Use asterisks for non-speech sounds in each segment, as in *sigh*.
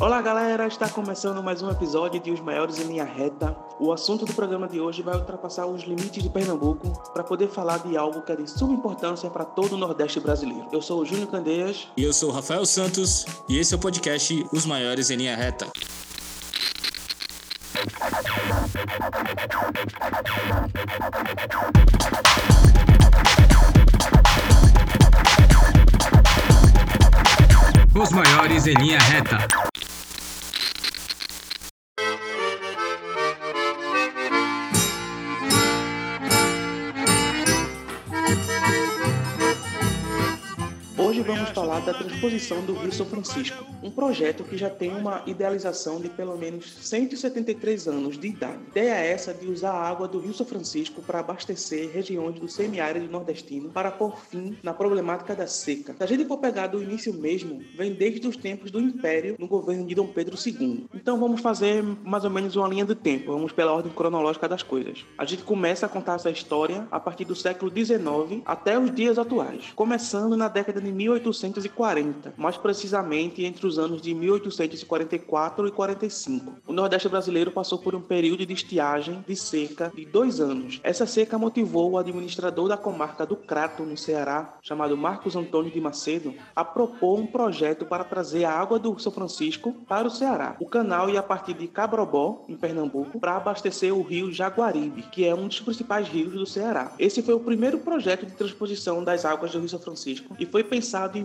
Olá galera, está começando mais um episódio de Os Maiores em Linha Reta. O assunto do programa de hoje vai ultrapassar os limites de Pernambuco para poder falar de algo que é de suma importância para todo o Nordeste brasileiro. Eu sou o Júnior Candeias. E eu sou o Rafael Santos, e esse é o podcast Os Maiores em Linha Reta. Os maiores em linha reta. Transposição do Rio São Francisco, um projeto que já tem uma idealização de pelo menos 173 anos de idade. Ideia é essa de usar a água do Rio São Francisco para abastecer regiões do semiárido nordestino para pôr fim na problemática da seca. Se a gente for pegar do início mesmo, vem desde os tempos do Império no governo de Dom Pedro II. Então vamos fazer mais ou menos uma linha do tempo, vamos pela ordem cronológica das coisas. A gente começa a contar essa história a partir do século XIX até os dias atuais, começando na década de 1840, mais precisamente entre os anos de 1844 e 45. O Nordeste brasileiro passou por um período de estiagem de seca de dois anos. Essa seca motivou o administrador da comarca do Crato, no Ceará, chamado Marcos Antônio de Macedo, a propor um projeto para trazer a água do São Francisco para o Ceará. O canal ia partir de Cabrobó, em Pernambuco, para abastecer o rio Jaguaribe, que é um dos principais rios do Ceará. Esse foi o primeiro projeto de transposição das águas do Rio São Francisco e foi pensado em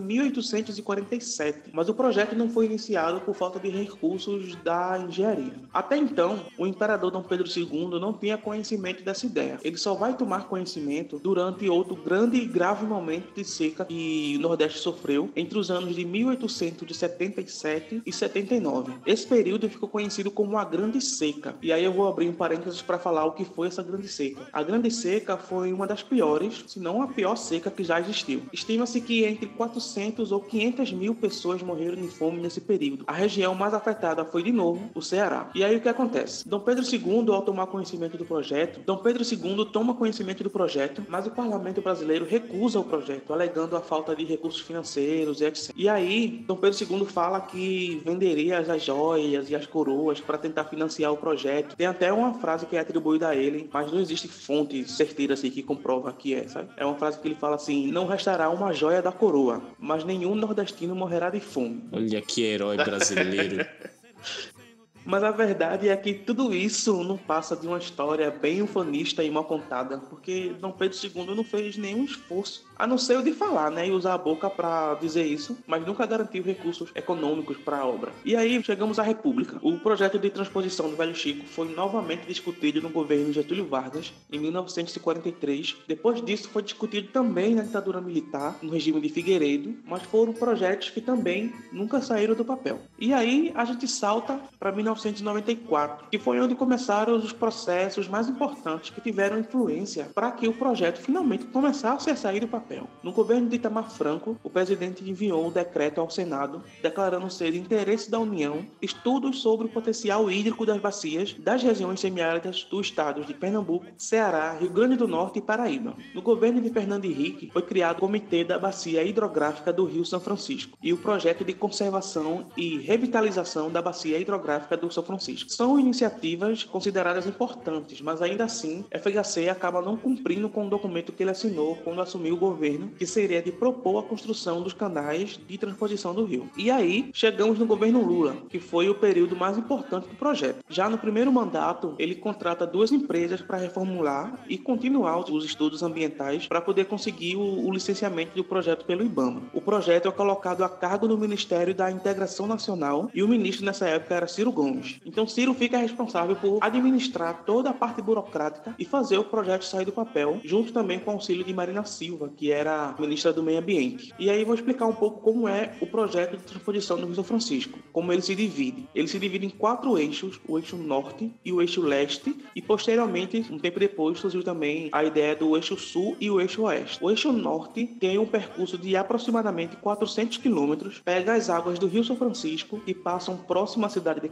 1847, mas o projeto não foi iniciado por falta de recursos da engenharia. Até então, o imperador Dom Pedro II não tinha conhecimento dessa ideia. Ele só vai tomar conhecimento durante outro grande e grave momento de seca que o Nordeste sofreu entre os anos de 1877 e 79. Esse período ficou conhecido como a Grande Seca. E aí eu vou abrir um parênteses para falar o que foi essa Grande Seca. A Grande Seca foi uma das piores, se não a pior seca que já existiu. Estima-se que entre 400 ou 500 mil pessoas morreram de fome nesse período. A região mais afetada foi, de novo, o Ceará. E aí o que acontece? Dom Pedro II, ao tomar conhecimento do projeto, Dom Pedro II toma conhecimento do projeto, mas o parlamento brasileiro recusa o projeto, alegando a falta de recursos financeiros e etc. E aí, Dom Pedro II fala que venderia as joias e as coroas para tentar financiar o projeto. Tem até uma frase que é atribuída a ele, mas não existe fonte certeira assim que comprova que é, sabe? É uma frase que ele fala assim: "Não restará uma joia da coroa, mas nenhum nordestino morrerá de fome". Olha que herói brasileiro. *laughs* Mas a verdade é que tudo isso não passa de uma história bem ufanista e mal contada, porque Dom Pedro II não fez nenhum esforço, a não ser o de falar, né, e usar a boca para dizer isso, mas nunca garantiu recursos econômicos para a obra. E aí chegamos à República. O projeto de transposição do Velho Chico foi novamente discutido no governo Getúlio Vargas em 1943. Depois disso foi discutido também na ditadura militar, no regime de Figueiredo, mas foram projetos que também nunca saíram do papel. E aí a gente salta para 1994, que foi onde começaram os processos mais importantes que tiveram influência para que o projeto finalmente começasse a sair do papel. No governo de Itamar Franco, o presidente enviou um decreto ao Senado declarando ser de interesse da União estudos sobre o potencial hídrico das bacias das regiões semiáridas do estado de Pernambuco, Ceará, Rio Grande do Norte e Paraíba. No governo de Fernando Henrique, foi criado o Comitê da Bacia Hidrográfica do Rio São Francisco e o projeto de conservação e revitalização da bacia hidrográfica do São Francisco. São iniciativas consideradas importantes, mas ainda assim, FHC acaba não cumprindo com o documento que ele assinou quando assumiu o governo, que seria de propor a construção dos canais de transposição do rio. E aí, chegamos no governo Lula, que foi o período mais importante do projeto. Já no primeiro mandato, ele contrata duas empresas para reformular e continuar os estudos ambientais para poder conseguir o, o licenciamento do projeto pelo IBAMA. O projeto é colocado a cargo do Ministério da Integração Nacional e o ministro nessa época era Ciro Gomes. Então Ciro fica responsável por administrar toda a parte burocrática e fazer o projeto sair do papel, junto também com o auxílio de Marina Silva, que era ministra do Meio Ambiente. E aí vou explicar um pouco como é o projeto de transposição do Rio São Francisco, como ele se divide. Ele se divide em quatro eixos, o eixo norte e o eixo leste, e posteriormente, um tempo depois, surgiu também a ideia do eixo sul e o eixo oeste. O eixo norte tem um percurso de aproximadamente 400 quilômetros, pega as águas do Rio São Francisco e passam próximo à cidade de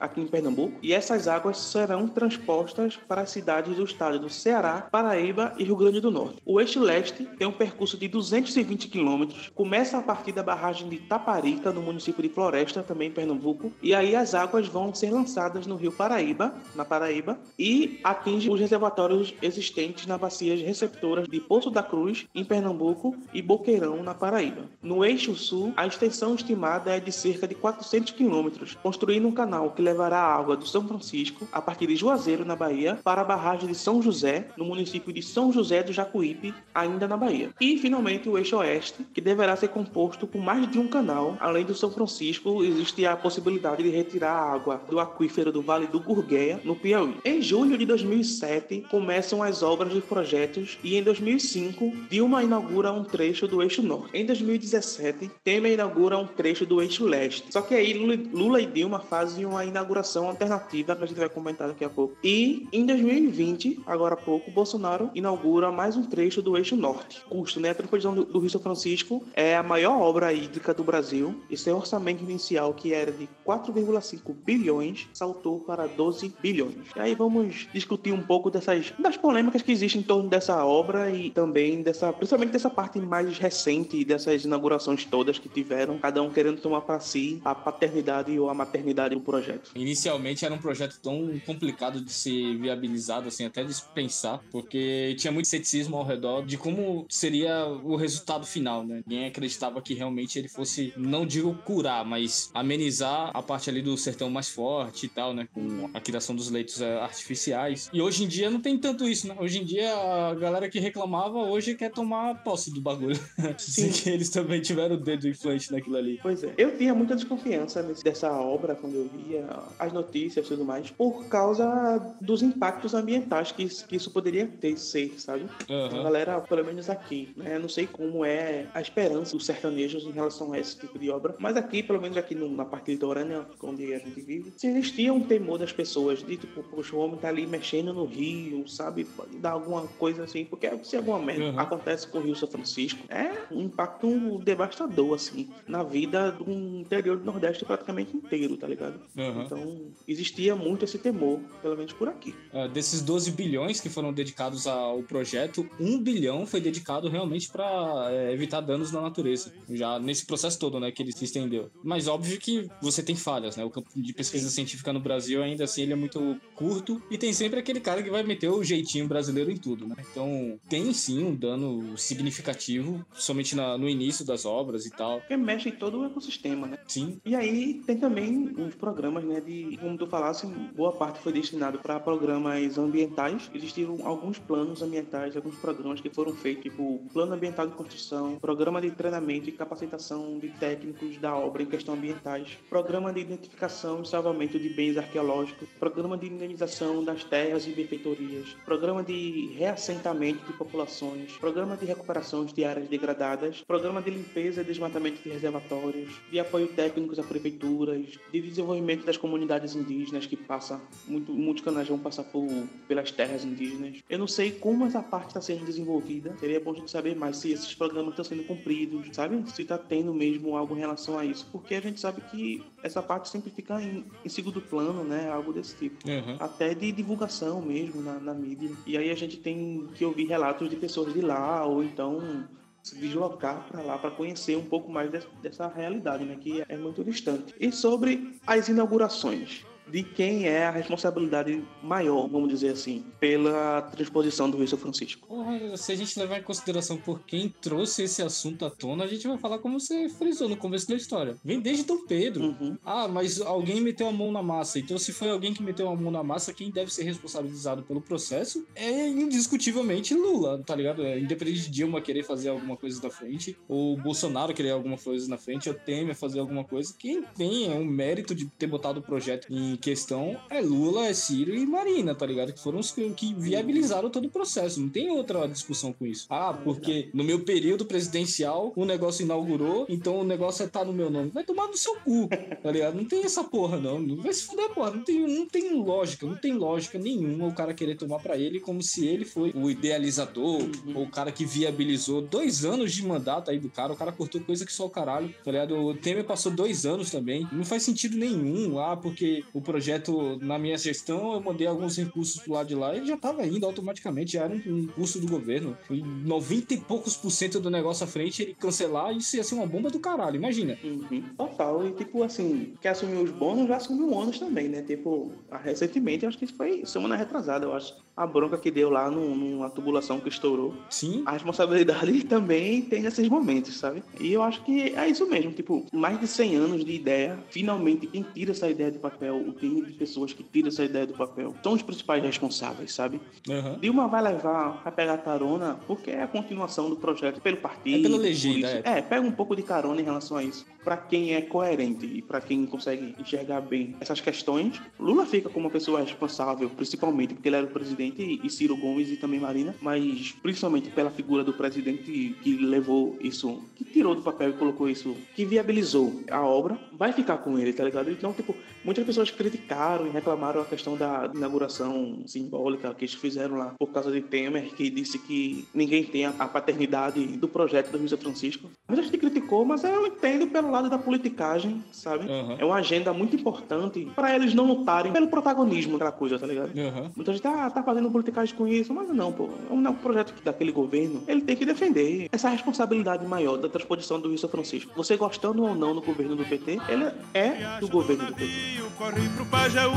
Aqui em Pernambuco, e essas águas serão transpostas para as cidades do estado do Ceará, Paraíba e Rio Grande do Norte. O eixo leste tem um percurso de 220 quilômetros, começa a partir da barragem de Taparica, no município de Floresta, também em Pernambuco, e aí as águas vão ser lançadas no rio Paraíba, na Paraíba, e atinge os reservatórios existentes na bacias receptoras de Poço da Cruz, em Pernambuco, e Boqueirão, na Paraíba. No eixo sul, a extensão estimada é de cerca de 400 quilômetros, construindo um canal que levará a água do São Francisco, a partir de Juazeiro, na Bahia, para a barragem de São José, no município de São José do Jacuípe, ainda na Bahia. E, finalmente, o eixo oeste, que deverá ser composto por mais de um canal. Além do São Francisco, existe a possibilidade de retirar a água do aquífero do Vale do Gurgueia, no Piauí. Em julho de 2007, começam as obras dos projetos e, em 2005, Dilma inaugura um trecho do eixo norte. Em 2017, Temer inaugura um trecho do eixo leste. Só que aí Lula e Dilma fazem uma inauguração alternativa, que a gente vai comentar daqui a pouco. E em 2020, agora há pouco, Bolsonaro inaugura mais um trecho do eixo norte. Custo, né? A transposição do, Rio São Francisco é a maior obra hídrica do Brasil. Esse é orçamento inicial, que era de 4,5 bilhões, saltou para 12 bilhões. E aí vamos discutir um pouco dessas das polêmicas que existem em torno dessa obra e também dessa, principalmente dessa parte mais recente dessas inaugurações todas que tiveram, cada um querendo tomar para si a paternidade ou a maternidade do projeto. Inicialmente era um projeto tão complicado de ser viabilizado, assim, até de pensar, porque tinha muito ceticismo ao redor de como seria o resultado final, né? Ninguém acreditava que realmente ele fosse, não digo curar, mas amenizar a parte ali do sertão mais forte e tal, né? Com a criação dos leitos é, artificiais. E hoje em dia não tem tanto isso, né? Hoje em dia a galera que reclamava hoje quer tomar posse do bagulho. *laughs* Sim. que eles também tiveram o dedo influente naquilo ali. Pois é. Eu tinha muita desconfiança dessa obra quando eu via as notícias e tudo mais, por causa dos impactos ambientais que, que isso poderia ter, ser, sabe? Uhum. A galera, pelo menos aqui, né? Não sei como é a esperança dos sertanejos em relação a esse tipo de obra, mas aqui, pelo menos aqui no, na parte litorânea, onde a gente vive, se existia um temor das pessoas de tipo, poxa, o homem tá ali mexendo no rio, sabe? Pode dar alguma coisa assim, porque se alguma merda uhum. acontece com o Rio São Francisco, é um impacto devastador, assim, na vida do interior do Nordeste praticamente inteiro, tá ligado? Uhum. Então, existia muito esse temor, pelo menos por aqui. Uh, desses 12 bilhões que foram dedicados ao projeto, um bilhão foi dedicado realmente para é, evitar danos na natureza, já nesse processo todo, né, que ele se estendeu. Mas óbvio que você tem falhas, né? O campo de pesquisa Sim. científica no Brasil ainda assim ele é muito curto e tem sempre aquele cara que vai meter o jeitinho brasileiro em tudo, né? Então tem sim um dano significativo, somente na, no início das obras e tal. Porque mexe em todo o ecossistema, né? Sim. E aí tem também os programas, né, de, como tu falasse, boa parte foi destinado para programas ambientais. Existiram alguns planos ambientais, alguns programas que foram feitos, tipo Plano Ambiental de Construção, Programa de Treinamento e Capacitação de Técnicos da Obra em Questão Ambientais, Programa de Identificação e Salvamento de Bens Arqueológicos, Programa de Indenização das Terras e Benfeitorias, Programa de Reassentamento de Populações, Programa de Recuperação de Áreas Degradadas, Programa de Limpeza e Desmatamento de Reservatórios, de Apoio Técnicos a Prefeituras, de Desenvolvimento das Comunidades Indígenas, que passa, muito, muitos canais vão passar por, pelas terras indígenas. Eu não sei como essa parte está sendo desenvolvida, seria bom a gente saber mais se esses programas estão sendo cumpridos, sabe? Se está tendo mesmo algo em relação a isso, porque a gente sabe que essa parte sempre fica em, em segundo plano, né? Algo desse tipo. Uhum. Até de divulgação mesmo na, na mídia. E aí a gente tem que ouvir relatos de pessoas de lá, ou então se deslocar para lá para conhecer um pouco mais dessa realidade, né, que é muito distante. E sobre as inaugurações, de quem é a responsabilidade maior, vamos dizer assim, pela transposição do Rio São Francisco. Porra, se a gente levar em consideração por quem trouxe esse assunto à tona, a gente vai falar como você frisou no começo da história. Vem desde Dom Pedro. Uhum. Ah, mas alguém meteu a mão na massa. Então, se foi alguém que meteu a mão na massa, quem deve ser responsabilizado pelo processo é indiscutivelmente Lula, tá ligado? É, independente de Dilma querer fazer alguma coisa na frente, ou Bolsonaro querer alguma coisa na frente, ou Temer fazer alguma coisa, quem tem o mérito de ter botado o projeto em questão é Lula, é Ciro e Marina, tá ligado? Que foram os que, que viabilizaram todo o processo. Não tem outra discussão com isso. Ah, porque no meu período presidencial o negócio inaugurou, então o negócio tá no meu nome. Vai tomar no seu cu, tá ligado? Não tem essa porra, não. Não vai se fuder, porra. Não tem, não tem lógica, não tem lógica nenhuma o cara querer tomar para ele como se ele foi o idealizador uhum. ou o cara que viabilizou dois anos de mandato aí do cara. O cara cortou coisa que só o caralho, tá ligado? O Temer passou dois anos também. Não faz sentido nenhum. Ah, porque o projeto na minha gestão, eu mandei alguns recursos pro lado de lá e já tava indo automaticamente, já era um, um curso do governo. E 90 e poucos por cento do negócio à frente, ele cancelar, isso ia ser uma bomba do caralho, imagina. Uhum. Total, e tipo assim, quer assumir os bônus, já assumiu o ônus também, né? Tipo, recentemente, acho que foi semana retrasada, eu acho a bronca que deu lá no, numa tubulação que estourou. Sim. A responsabilidade *laughs* também tem nesses momentos, sabe? E eu acho que é isso mesmo. Tipo, mais de 100 anos de ideia, finalmente quem tira essa ideia do papel, o time de pessoas que tira essa ideia do papel, são os principais responsáveis, sabe? Uhum. Dilma vai levar, vai pegar carona, porque é a continuação do projeto pelo partido. É pela legenda, é. é. pega um pouco de carona em relação a isso. Para quem é coerente e para quem consegue enxergar bem essas questões, Lula fica como uma pessoa responsável, principalmente porque ele era o presidente presidente e Ciro Gomes e também Marina, mas principalmente pela figura do presidente que levou isso, que tirou do papel e colocou isso, que viabilizou a obra, vai ficar com ele, tá ligado? Então, tipo, muitas pessoas criticaram e reclamaram a questão da inauguração simbólica que eles fizeram lá por causa de Temer, que disse que ninguém tem a paternidade do projeto do Rio São Francisco. Muita gente criticou, mas eu entendo pelo lado da politicagem, sabe? Uhum. É uma agenda muito importante para eles não lutarem pelo protagonismo daquela coisa, tá ligado? Uhum. Muita gente ah, tá fazendo politicagem com isso, mas não, pô. É um projeto daquele governo, ele tem que defender essa responsabilidade maior da transposição do Rio São Francisco. Você gostando ou não do governo do PT, ele é do governo do PT. Corre pro Pajaú,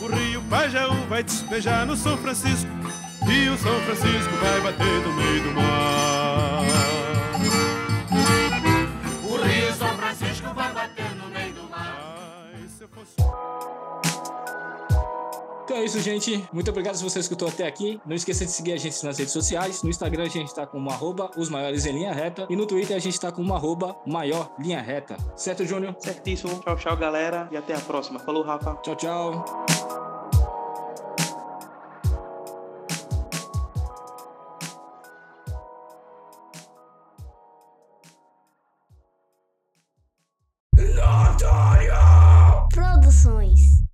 o Rio Pajaú vai despejar no São Francisco, e o São Francisco vai bater no meio do mar. O Rio São Francisco vai bater no meio do mar. Então é isso, gente. Muito obrigado se você escutou até aqui. Não esqueça de seguir a gente nas redes sociais. No Instagram a gente está com arroba os maiores em linha reta. E no Twitter a gente está com arroba maior linha reta. Certo, Júnior? Certíssimo. Tchau, tchau, galera. E até a próxima. Falou, Rafa. Tchau, tchau.